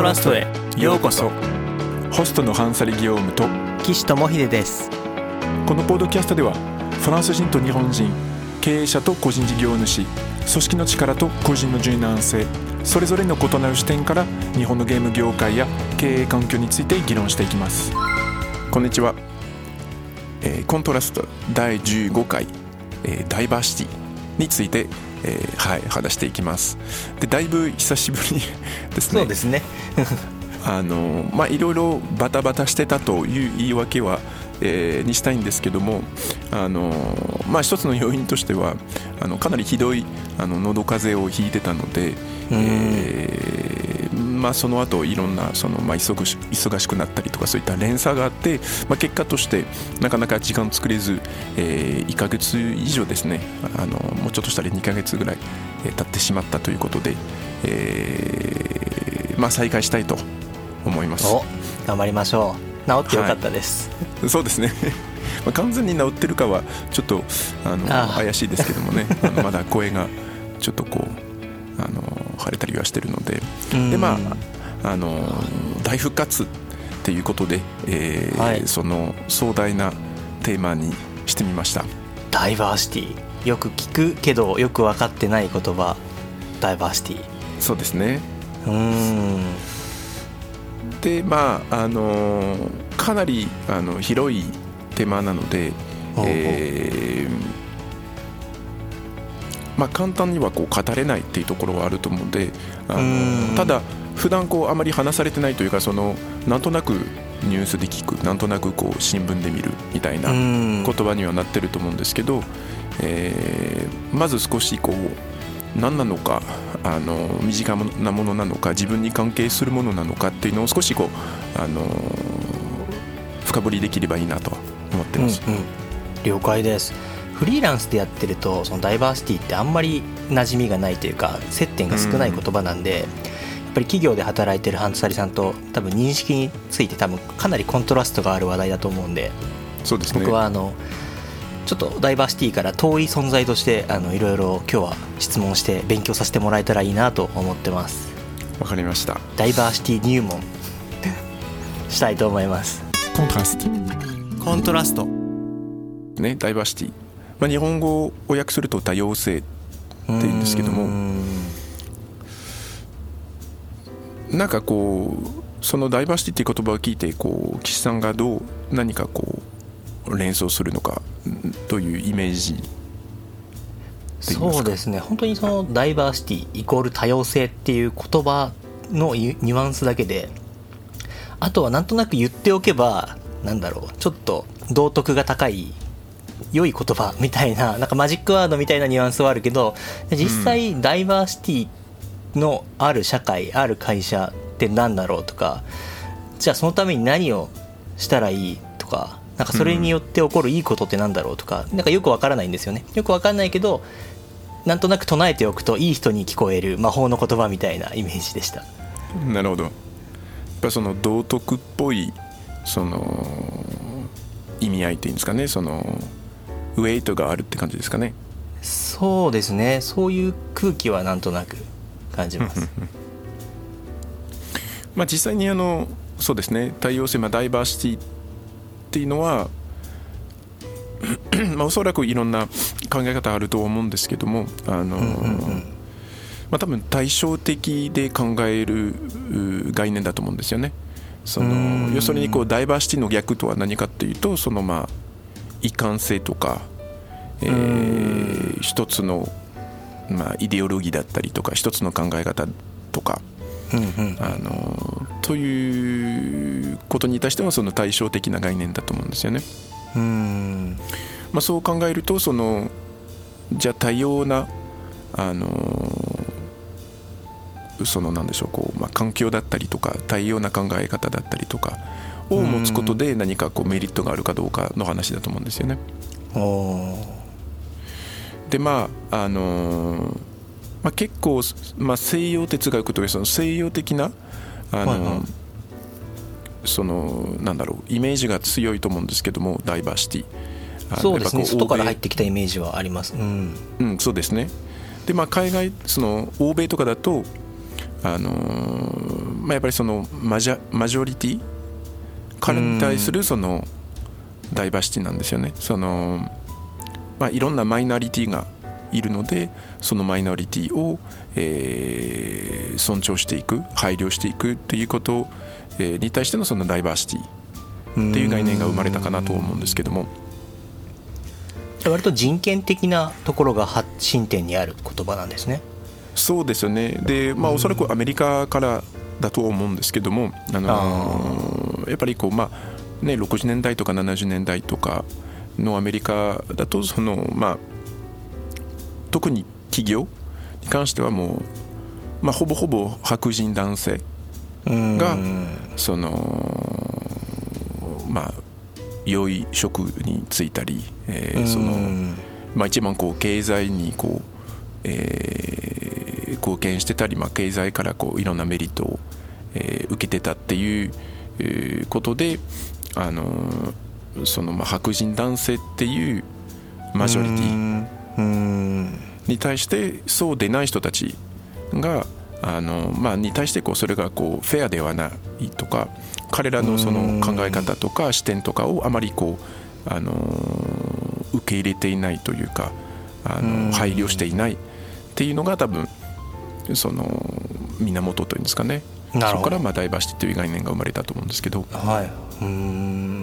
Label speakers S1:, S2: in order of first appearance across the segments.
S1: トラストへようこそ。
S2: ホストのハンサリ・ギオームと
S1: 岸智秀です。
S2: このポッドキャストではフランス人と日本人経営者と個人事業主組織の力と個人の柔軟性それぞれの異なる視点から日本のゲーム業界や経営環境について議論していきます。こんにちは、えーコントラスト第15回、えーダイバーシティについて、えーはい話していきます。でだいぶ久しぶりですね。
S1: そうですね。
S2: あのまあいろいろバタバタしてたという言い訳は、えーにしたいんですけどもあのまあ一つの要因としてはあのかなりひどいあの喉風邪をひいてたので、えーまあ、その後いろんなその、まあ、忙し忙しくなったりとかそういった連鎖があって、まあ、結果としてなかなか時間作れず、え1ヶ月以上ですねあのもうちょっとしたら2ヶ月ぐらい、えー経ってしまったということで、えーまあ、再開したいと思います。
S1: お頑張りましょう。治ってよかったです、
S2: そうですね。まあ完全に治ってるかはちょっとあの怪しいですけどもね。まだ声がちょっとこうあの腫れたりはしてるので
S1: うん。
S2: でまああの大復活っていうことで、えー
S1: はい。
S2: その壮大なテーマにしてみました。
S1: ダイバーシティ。よく聞くけどよく分かってない言葉。ダイバーシティ。
S2: そうですね。
S1: うーん。
S2: でまああのかなりあの広いテーマなので、えーまあ、簡単にはこう語れないっていうところはあると思うんであ
S1: うん。
S2: のただ普段こうあまり話されてないというかそのなんとなくニュースで聞くなんとなくこう新聞で見るみたいな
S1: うん。
S2: 言葉にはなってると思うんですけど、えーまず少しこう何なのかあの身近なものなのか自分に関係するものなのかっていうのを少しこうあの深掘りできればいいなと思ってます。
S1: うんうん、了解ですフリーランスでやってるとそのダイバーシティってあんまり馴染みがないというか接点が少ない言葉なんで、やっぱり企業で働いてるハンサリさんと多分認識について多分かなりコントラストがある話題だと思うんで
S2: そうですね。
S1: 僕はあのちょっとダイバーシティから遠い存在としてあのいろいろ今日は質問して勉強させてもらえたらいいなと思ってます。
S2: わかりました。
S1: ダイバーシティ入門。したいと思います。
S2: コントラスト。
S1: コントラスト。
S2: ねダイバーシティ、まあ、日本語を訳すると多様性って言うんですけどもなんかこうそのダイバーシティっていう言葉を聞いてこう岸さんがどう何かこう連想するのかんというイメージ
S1: そうですね。本当にそのダイバーシティイコール多様性っていう言葉のニュニュアンスだけであとはなんとなく言っておけばなんだろうちょっと道徳が高い良い言葉みたいななんかマジックワードみたいなニュアンスはあるけど実際ダイバーシティのある社会ある会社って何だろうとかじゃあそのために何をしたらいいとかなんかそれによって起こるいいことってなんだろうとかなんかよくわからないんですよね。よくわかんないけどなんとなく唱えておくといい人に聞こえる魔法の言葉みたいなイメージでした。
S2: なるほど。やっぱその道徳っぽいその意味合いっていうんですかねそのウェイトがあるって感じですかね
S1: そうですねそういう空気はなんとなく感じます
S2: まあ、実際にあのそうですね多様性、まあ、ダイバーシティっていうのはまあおそらくいろんな考え方あると思うんですけどもあの、まあ、多分対照的で考える概念だと思うんですよね。その要するにこうダイバーシティの逆とは何かっていうとそのまあ一貫性とか、えー一つの、まあ、イデオロギーだったりとか一つの考え方とか
S1: うんうん。
S2: あのということに対してはその対照的な概念だと思うんですよね。
S1: うん。
S2: まあ、そう考えるとそのじゃあ多様なあのそのなんでしょうこう、まあ、環境だったりとか多様な考え方だったりとかを持つことで何かこうメリットがあるかどうかの話だと思うんですよね。
S1: おー
S2: でまああのまあ、結構、まあ、西洋哲学というその西洋的なあの、
S1: はいはい。
S2: そのなんだろうイメージが強いと思うんですけどもダイバーシティ。
S1: そうですね。外から入ってきたイメージはあります。うん。
S2: うん、そうですね。でまあ海外その欧米とかだとあのーまあ、やっぱりそのマジャマジョリティ？からに対するそのダイバーシティなんですよね。その、まあ、いろんなマイナリティがいるのでそのマイノリティを、えー尊重していく配慮していくということ、えーに対してのそのダイバーシティっていう概念が生まれたかなと思うんですけども。
S1: 割と人権的なところが発進展にある言葉なんですね。
S2: そうですよね。で、まあ、おそらくアメリカからだと思うんですけども、あのーやっぱりこう、まあね、60年代とか70年代とかのアメリカだとその、まあ、特に企業に関してはもう、まあ、ほぼほぼ白人男性がそのまあ良い職に就いたり、えーそのまあ、一番こう経済にこう、えー貢献してたり、まあ、経済からこういろんなメリットを、えー受けてたっていう、えーことで、あのーそのまあ白人男性っていうマジョリティ。
S1: うん
S2: に対してそうでない人たちがあの、まあ、に対してこうそれがこうフェアではないとか彼らのその考え方とか視点とかをあまりこうあの受け入れていないというかあ
S1: うん。
S2: の配慮していないっていうのが多分その源というんですかね。そこからまあダイバーシティという概念が生まれたと思うんですけど。
S1: はい。うん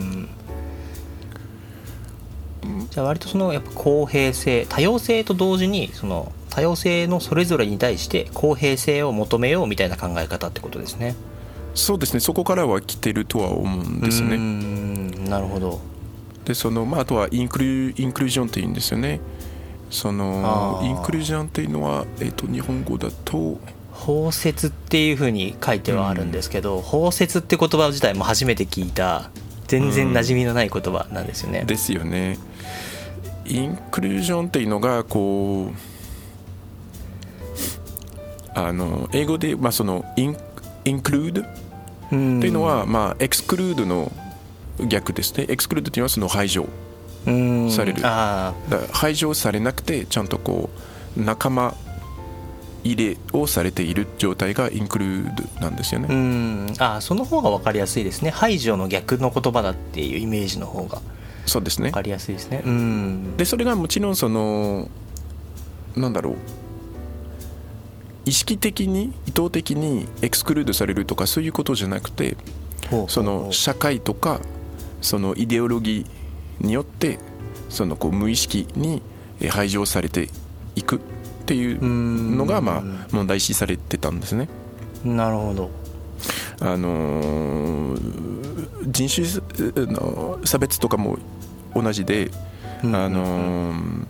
S1: じゃあ割とそのやっぱ公平性多様性と同時にその多様性のそれぞれに対して公平性を求めようみたいな考え方ってことですね。
S2: そうですね。そこからは来てるとは思うんです
S1: う
S2: ね。
S1: んなるほど。
S2: でそのまあ、あとはインクルインクルージョンっていうんですよね。そのインクルージョンっていうのは、えっと日本語だと
S1: 包摂っていうふうに書いてはあるんですけど、包摂って言葉自体も初めて聞いた全然馴染みのない言葉なんですよね、
S2: ですよねインクルージョンっていうのがこうあの英語で、まあ、そのインインクルード？っ
S1: うん
S2: ていうのは、まあ、エクスクルードの逆ですね。エクスクルードっていうのはその排除
S1: うん。
S2: される排除されなくてちゃんとこう仲間入れをされている状態がインクルードなんですよ
S1: あう
S2: ね、
S1: ん。あその方が分かりやすいですね。排除の逆の言葉だっていうイメージの方が
S2: そうですね。
S1: 分かりやすいですね。うん。
S2: でそれがもちろんそのなんだろう。意識的に意図的にエクスクルードされるとかそういうことじゃなくてその社会とかそのイデオロギーによってそのこう無意識にえ排除されていくっていうのが
S1: うん
S2: まあ問題視されてたんですね。
S1: なるほど
S2: あのー人種の差別とかも同じで、
S1: うん。
S2: あのー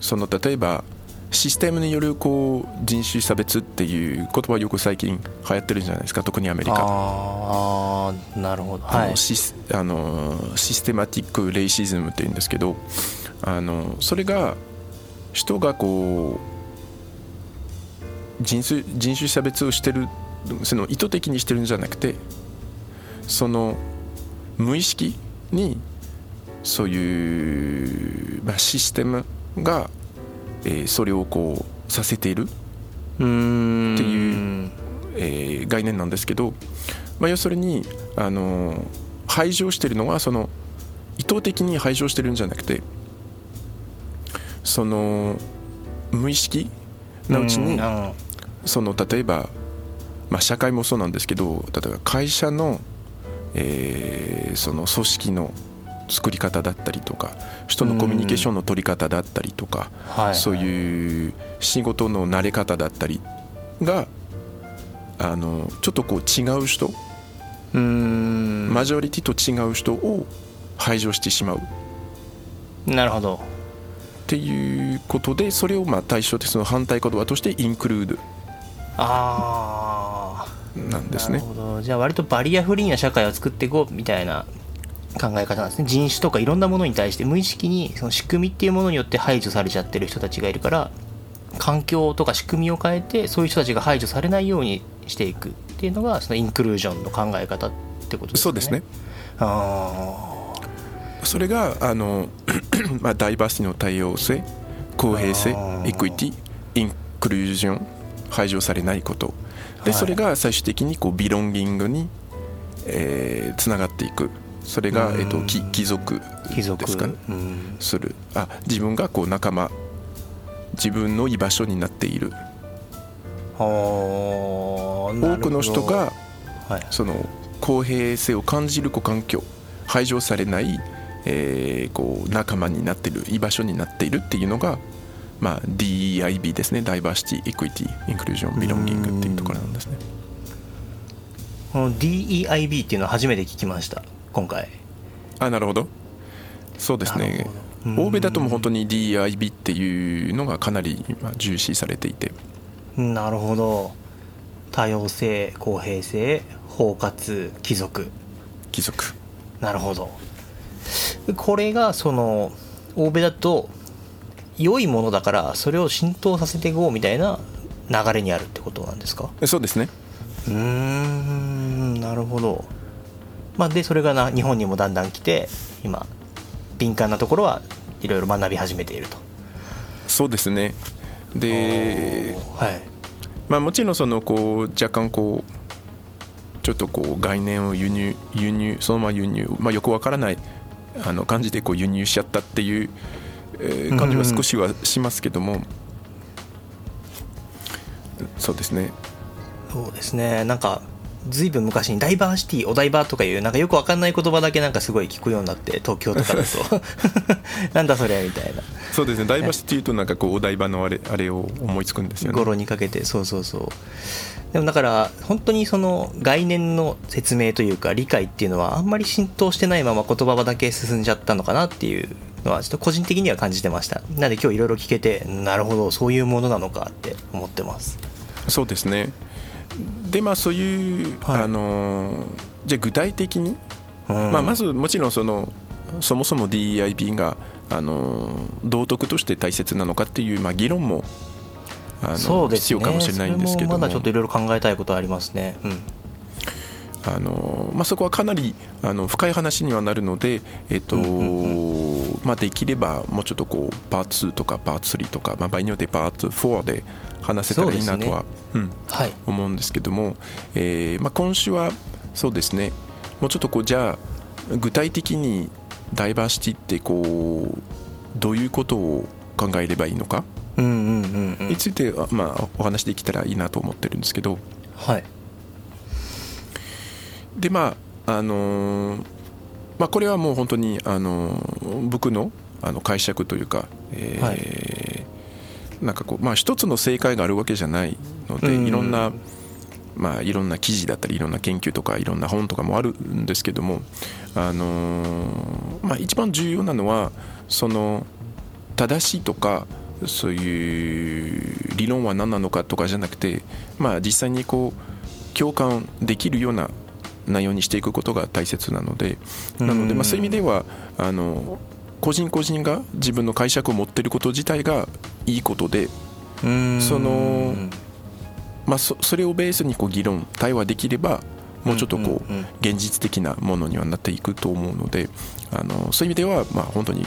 S2: その例えばシステムによるこう人種差別っていう言葉よく最近流行ってるんじゃないですか特にアメリカ。
S1: ああなるほど。
S2: あ
S1: はい。
S2: のシスあのシステマティック・レイシズムっていうんですけどあのそれが人がこう人種人種差別をしてるその意図的にしてるんじゃなくてその無意識にそういう、まあ、システムが、えーそれをこうさせている。
S1: うん
S2: っていうえー概念なんですけど、まあ、要するにあの排除してるのはその意図的に排除してるんじゃなくてその無意識なうちに
S1: うん
S2: その例えば、まあ、社会もそうなんですけど例えば会社の,、えーその組織の作り方だったりとか人のコミュニケーションの取り方だったりとか、
S1: はい。
S2: そういう仕事の慣れ方だったりがあのちょっとこう違う人、
S1: うん。
S2: マジョリティと違う人を排除してしまう。っ
S1: なるほど。
S2: ていうことでそれをまあ対象でその反対言葉としてインクルー
S1: ああ
S2: ドなんですね。
S1: なるほど。じゃあ割とバリアフリーな社会を作っていこうみたいな考え方なんですね。人種とかいろんなものに対して無意識にその仕組みっていうものによって排除されちゃってる人たちがいるから環境とか仕組みを変えてそういう人たちが排除されないようにしていくっていうのがそのインクルージョンの考え方ってことですね。
S2: そうですね。
S1: あ
S2: それがあの、まあ、ダイバーシティの多様性公平性エクイティインクルージョン排除されないことで
S1: はい。
S2: それが最終的にこうビロンギングにえーつながっていく。それが、
S1: うん。
S2: えっとき貴族
S1: 貴族
S2: ですかね。
S1: うん。
S2: する。あ自分がこう仲間。自分の居場所になっている。多くの人が
S1: はい。
S2: その公平性を感じる環境。排除されない、えーこう仲間になっている居場所になっているっていうのが、まあ、DEIB ですね。ダイバーシティ・エクイティ・インクルージョン・ビロンギングっていうところなんですね。
S1: この DEIB っていうのは初めて聞きました今回。
S2: あなるほど。そうですね。欧米だともう本当に DEIB っていうのがかなりまあ重視されていて。
S1: なるほど。多様性公平性包括貴族。
S2: 貴族。
S1: なるほど。これがその欧米だと良いものだからそれを浸透させていこうみたいな流れにあるってことなんですか？
S2: そうですね。
S1: うーんなるほど。まあでそれがな日本にもだんだん来て今敏感なところはいろいろ学び始めていると。
S2: そうですね。で
S1: はい。
S2: まあ、もちろんそのこう若干こうちょっとこう概念を輸入輸入そのまま輸入、まあ、よくわからないあの感じでこう輸入しちゃったっていう、えー感じは少しはしますけども、そうですね。
S1: そうですね。なんかずいぶん昔にダイバーシティお台場とかいうなんかよくわかんない言葉だけなんかすごい聞くようになって東京とかだと。なんだそれみたいな。
S2: そうですね。ダイバーシティとなんかこうお台場のあれあれを思いつくんですよね。
S1: 語呂にかけてそうそうそう。でもだから本当にその概念の説明というか理解っていうのはあんまり浸透してないまま言葉だけ進んじゃったのかなっていうのはちょっと個人的には感じてました。なので今日いろいろ聞けてなるほどそういうものなのかって思ってます。
S2: そうですね。でまあそういう、
S1: はい。
S2: あのーじゃあ具体的に？
S1: うん。
S2: まあ、まずもちろんそのそもそも DEIB があの道徳として大切なのかっていう、まあ、議論もあの、
S1: ね。
S2: 必要かもしれないんですけど
S1: まだちょっといろいろ考えたいことありますね。うん
S2: あの、まあ、そこはかなりあの深い話にはなるので、えっと
S1: うん
S2: まあ、できればもうちょっとこうパーツ2とかパーツ3とか、まあ、場合によってパーツ4で話せたらいいなとは、うん、
S1: はい。
S2: 思うんですけども、えーまあ、今週はそうですね。もうちょっとこうじゃあ具体的にダイバーシティってこうどういうことを考えればいいのか
S1: うんうんうんうん。
S2: について、あまあ、お話できたらいいなと思ってるんですけど。
S1: はい
S2: でまああのーまあ、これはもう本当に、あのー僕のあの解釈というか、えー
S1: はい。
S2: なんかこうまあ一つの正解があるわけじゃないので、
S1: うん。
S2: いろんなまあ、いろんな記事だったりいろんな研究とかいろんな本とかもあるんですけども、あのーまあ、一番重要なのはその正しいとかそういう理論は何なのかとかじゃなくて、まあ、実際にこう共感できるような内容にしていくことが大切なのでなので、
S1: うん
S2: まあ、そういう意味ではあの個人個人が自分の解釈を持っていること自体がいいことで
S1: うん
S2: そのまあ、そそれをベースにこう議論対話できればもうちょっとこう現実的なものにはなっていくと思うのであのそういう意味ではまあ本当に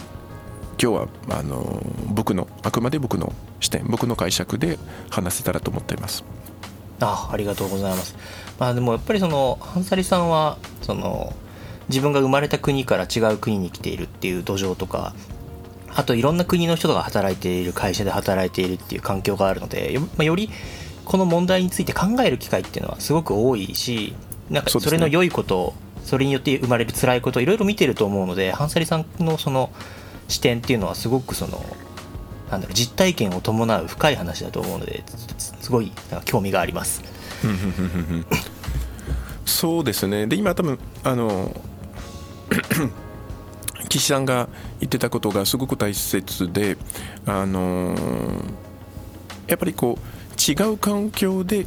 S2: 今日はあの僕のあくまで僕の視点僕の解釈で話せたらと思っています。
S1: あありがとうございます。まあでもやっぱりそのハンサリさんはその自分が生まれた国から違う国に来ているっていう土壌とかあといろんな国の人が働いている会社で働いているっていう環境があるのでよ,、まあ、よりこの問題について考える機会っていうのはすごく多いしなんか
S2: そ
S1: れの良いことそれによって生まれる辛いこといろいろ見てると思うのでハンサリさんのその視点っていうのはすごくそのなんだろう実体験を伴う深い話だと思うのですすごいなんか興味があります。
S2: そうですね。で今多分あの 岸さんが言ってたことがすごく大切であのやっぱりこう違う環境で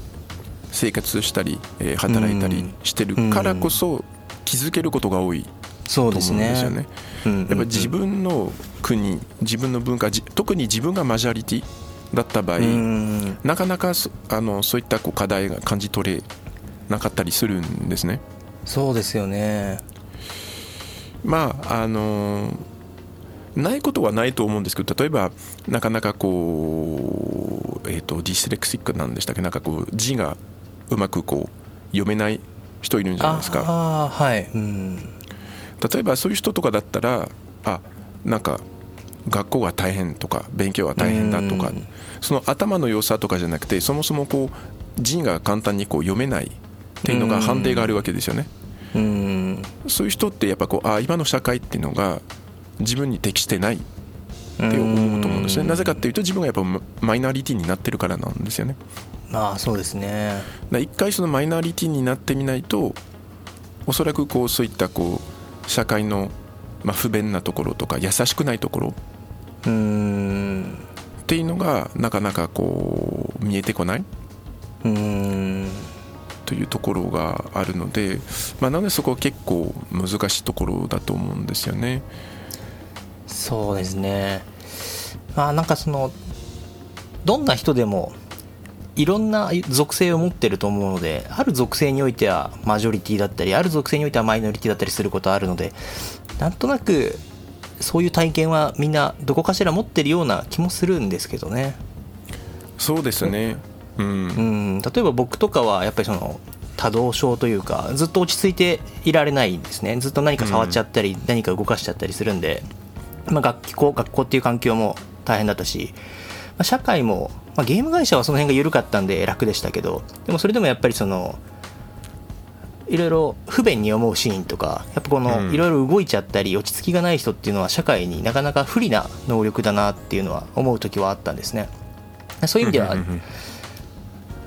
S2: 生活したり、えー働いたりしてるからこそ気づけることが多い
S1: そう
S2: と思うんですよね。
S1: うんうんうん
S2: やっぱ自分の国自分の文化じ特に自分がマジョリティだった場合、
S1: うん。
S2: なかなかそあのそういったこう課題が感じ取れなかったりするんですね。
S1: そうですよね。
S2: まああのないことはないと思うんですけど例えばなかなかこう、えー、とディスレクシックなんでしたっけ？なんかこう字がうまくこう読めない人いるんじゃないですか。
S1: ああはい。うん。
S2: 例えばそういう人とかだったらあなんか学校が大変とか勉強は大変だとか
S1: うん。
S2: その頭の良さとかじゃなくてそもそもこう字が簡単にこう読めないっていうのが判定があるわけですよね。
S1: うん。
S2: そういう人ってやっぱこうあ今の社会っていうのが自分に適してないって思うと思うんですね。なぜかっていうと自分がやっぱマイナリティになってるからなんですよね。
S1: まあそうですね。
S2: 一回そのマイナリティになってみないとおそらくこうそういったこう社会のまあ不便なところとか優しくないところ
S1: うん。
S2: っていうのがなかなかこう見えてこない？
S1: うん。
S2: というところがあるので、まあ、なのでそこは結構難しいところだと思うんですよね。
S1: そうですね。まあなんかそのどんな人でもいろんな属性を持ってると思うのである属性においてはマジョリティだったりある属性においてはマイノリティだったりすることあるのでなんとなくそういう体験はみんなどこかしら持ってるような気もするんですけどね。
S2: そうですね、うん。
S1: うん。例えば僕とかはやっぱりその多動症というかずっと落ち着いていられないんですね。ずっと何か触っちゃったり、何か動かしちゃったりするんで、まあ、学校学校っていう環境も大変だったし、まあ、社会も、まあ、ゲーム会社はその辺が緩かったんで楽でしたけどでもそれでもやっぱりそのいろいろ不便に思うシーンとかやっぱこの
S2: うん。
S1: いろいろ動いちゃったり落ち着きがない人っていうのは社会になかなか不利な能力だなっていうのは思う時はあったんですね。そういう意味では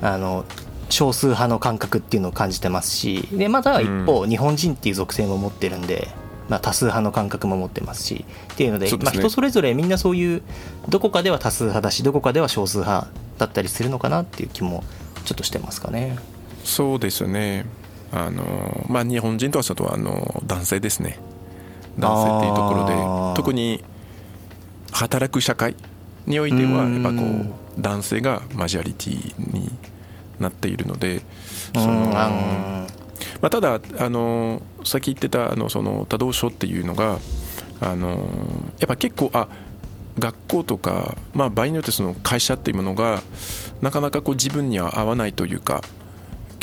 S1: あの少数派の感覚っていうのを感じてますしでまた一方、日本人っていう属性も持ってるんで、まあ、多数派の感覚も持ってますしっていうので
S2: ね。
S1: まあ、人それぞれみんなそういうどこかでは多数派だしどこかでは少数派だったりするのかなっていう気もちょっとしてますかね。
S2: そうですねあの、まあ、日本人とはちょっとあの男性ですね。男性っていうところで特に働く社会においては
S1: うん。
S2: やっぱこう男性がマジョリティになっているのでそのまあ、ただあのさっき言ってたあのその多動症っていうのがあのやっぱ結構あ学校とか、まあ、場合によってその会社っていうものがなかなかこう自分には合わないというか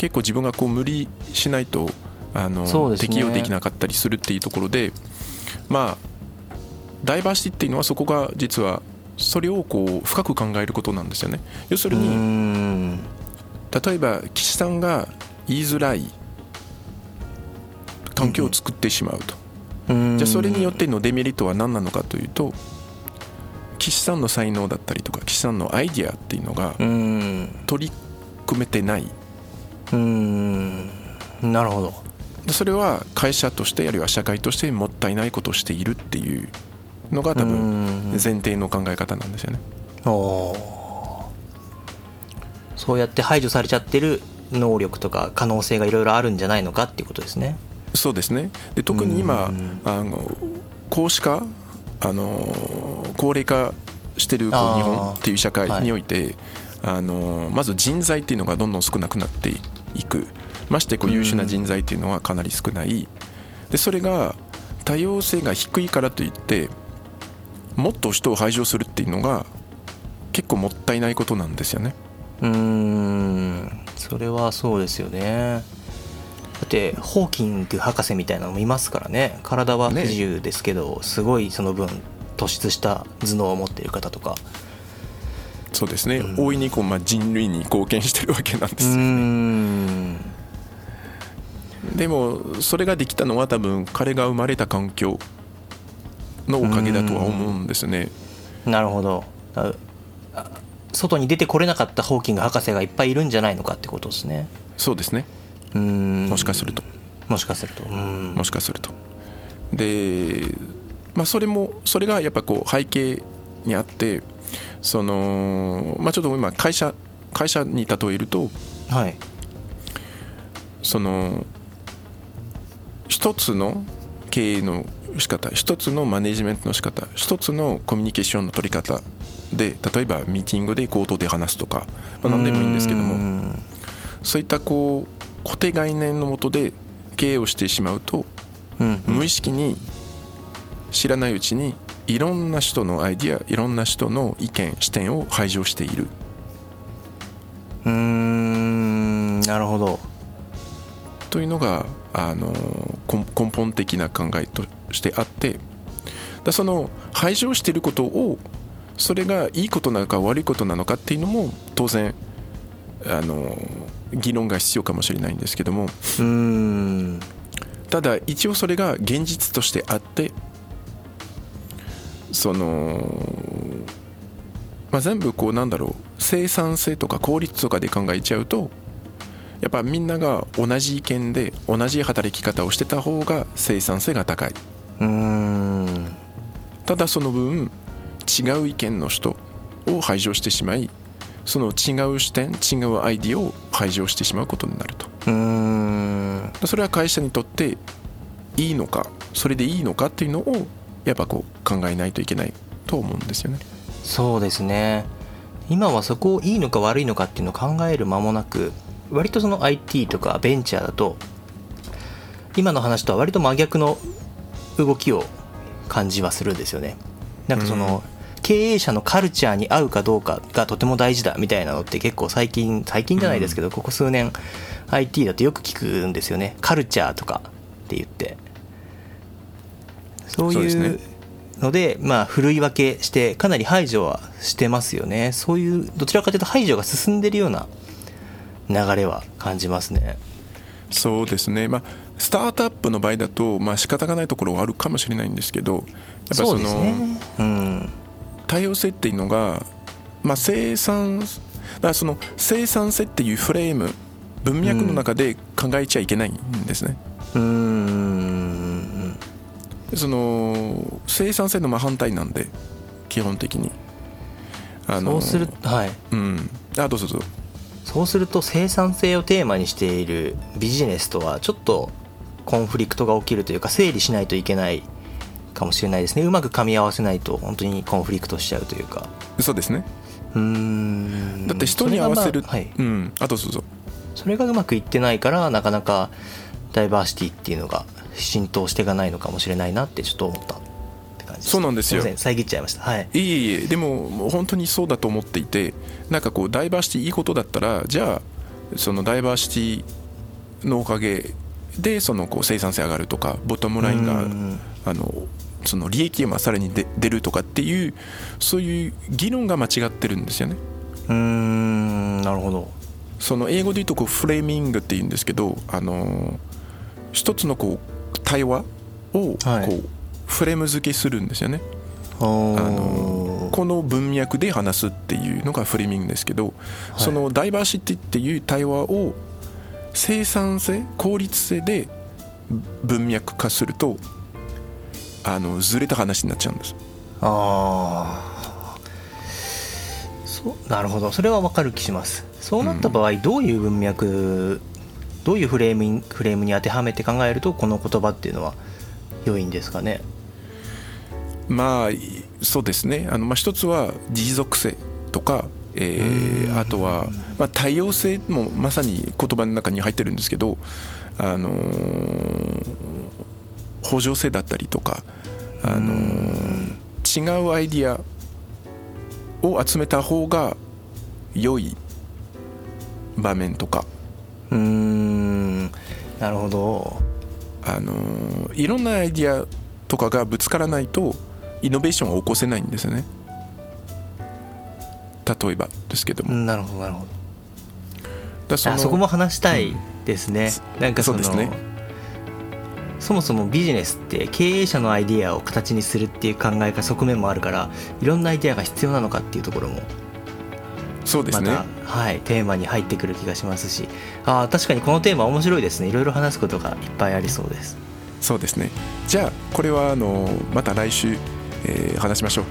S2: 結構自分がこう無理しないとあの、
S1: ね。
S2: 適用できなかったりするっていうところでまあダイバーシティっていうのはそこが実はそれをこう深く考えることなんですよね。要する
S1: う
S2: に
S1: ん。
S2: 例えば岸さんが言いづらい環境を作ってしまうと、
S1: うん
S2: じゃあそれによってのデメリットは何なのかというと岸さんの才能だったりとか岸さんのアイディアっていうのが
S1: うん。
S2: 取り組めてない
S1: うん。なるほど。
S2: でそれは会社としてあるいは社会としてもったいないことをしているっていうのが多分
S1: うん。
S2: 前提の考え方なんですよね。
S1: そうやって排除されちゃってる能力とか可能性がいろいろあるんじゃないのかっていうことですね。
S2: そうですね。で特に今
S1: うん。
S2: あの少子化あの高齢化してる日本っていう社会において、あのまず人材っていうのがどんどん少なくなっていく。ましてこう優秀な人材っていうのはかなり少ない。でそれが多様性が低いからといってもっと人を排除するっていうのが結構もったいないことなんですよね。
S1: うーんそれはそうですよね。だってホーキング博士みたいなのもいますからね。体は不自由ですけど、すごいその分突出した頭脳を持っている方とか
S2: そうですね、大いにこう、まあ、人類に貢献してるわけなんですよ
S1: ん。
S2: でもそれができたのは多分彼が生まれた環境のおかげだとは思うんですね。
S1: なるほど。外に出てこれなかったホーキング博士がいっぱいいるんじゃないのかってことですね。
S2: そうですね。もしかすると。
S1: もしかすると。うん。
S2: もしかすると。でまあそれもそれがやっぱこう背景にあってそのまあちょっと今会社会社に例えると
S1: はい。
S2: その一つの経営の仕方一つのマネジメントの仕方一つのコミュニケーションの取り方で例えばミーティングで口頭で話すとか、まあ、何でもいいんですけど
S1: う
S2: も
S1: ん。
S2: そういったこう固定概念のもとで経営をしてしまうと
S1: うん。
S2: 無意識に知らないうちにいろんな人のアイディアいろんな人の意見視点を排除している。
S1: うーんななるほど。
S2: というのがあの根根本的な考えとしてあってだその排除していることをそれがいいことなのか悪いことなのかっていうのも当然あの議論が必要かもしれないんですけども。
S1: うーん。
S2: ただ一応それが現実としてあってその、まあ、全部こうなんだろう生産性とか効率とかで考えちゃうとやっぱみんなが同じ意見で同じ働き方をしてた方が生産性が高い。う
S1: ーん。
S2: ただその分違う意見の人を排除してしまいその違う視点違うアイディアを排除してしまうことになると。
S1: うーん。
S2: それは会社にとっていいのかそれでいいのかっていうのをやっぱこう考えないといけないと思うんですよね。
S1: そうですね。今はそこをいいのか悪いのかっていうのを考える間もなく割とその IT とかベンチャーだと今の話とは割と真逆の動きを感じはするんですよね。なんかその、経営者のカルチャーに合うかどうかがとても大事だみたいなのって結構最近最近じゃないですけど、ここ数年 IT だとよく聞くんですよね。カルチャーとかって言ってそういうのでまあふるい分けしてかなり排除はしてますよね。そういうどちらかというと排除が進んでるような流れは感じますね。
S2: そうですね。まあスタートアップの場合だとまあ仕方がないところはあるかもしれないんですけどやっぱ
S1: そ
S2: の
S1: ね。うん。
S2: 多様性っていうのが、まあ、生産だその生産性っていうフレーム文脈の中で考えちゃいけないんですね、
S1: うーん
S2: その生産性の真反対なんで基本的に。あ
S1: そうするはい。
S2: うん。あどうぞどうぞ。
S1: そうすると生産性をテーマにしているビジネスとはちょっとコンフリクトが起きるというか整理しないといけないかもしれないですね。うまく噛み合わせないと本当にコンフリクトしちゃうというか。
S2: そうですね。
S1: うーん。
S2: だって人に合わせる。
S1: まあはい、
S2: うん。あどうぞどうぞ。
S1: それがうまくいってないからなかなかダイバーシティっていうのが浸透していかないのかもしれないなってちょっと思ったって感じ
S2: そうなんですよ
S1: すいません遮っちゃいましたはい
S2: いえいえでももう本当にそうだと思っていてなんかこうダイバーシティいいことだったらじゃあそのダイバーシティのおかげでそのこう生産性上がるとかボトムラインがあのその利益がさらに出出るとかっていうそういう議論が間違ってるんですよね
S1: うんなるほど
S2: その英語で言うとこうフレーミングって言うんですけどあの一つのこう対話をこう、
S1: はい
S2: フレーム付けするんですよね。あのこの文脈で話すっていうのがフレーミングですけど、
S1: い。
S2: そのダイバーシティっていう対話を生産性効率性で文脈化するとあのずれた話になっちゃうんです。
S1: ああそうなるほど。それは分かる気します。そうなった場合、どういう文脈どういうフレームにフレームに当てはめて考えるとこの言葉っていうのは良いんですかね？
S2: まあそうですね。あの、まあ、一つは持続性とか、えーあとは、まあ、多様性もまさに言葉の中に入ってるんですけど、あのー補助性だったりとか、あのー違うアイディアを集めた方が良い場面とか、
S1: うーんなるほど。
S2: あのーいろんなアイディアとかがぶつからないとイノベーションを起こせないんですよね。例えばですけども、
S1: うんなるほどなるほど。
S2: だから
S1: あそこも話したいですね、なんかその
S2: そうですね。
S1: そもそもビジネスって経営者のアイディアを形にするっていう考え方側面もあるからいろんなアイディアが必要なのかっていうところも
S2: そうですね。
S1: また、はい、テーマに入ってくる気がしますし。あー確かにこのテーマ面白いですね。いろいろ話すことがいっぱいありそうです。
S2: そうですね。じゃあこれはあのまた来週、えー話しましょう。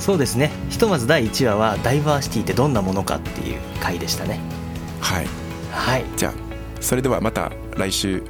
S1: そうですね。ひとまず第1話はダイバーシティってどんなものかっていう回でしたね。
S2: はい。
S1: はい。
S2: じゃあそれではまた来週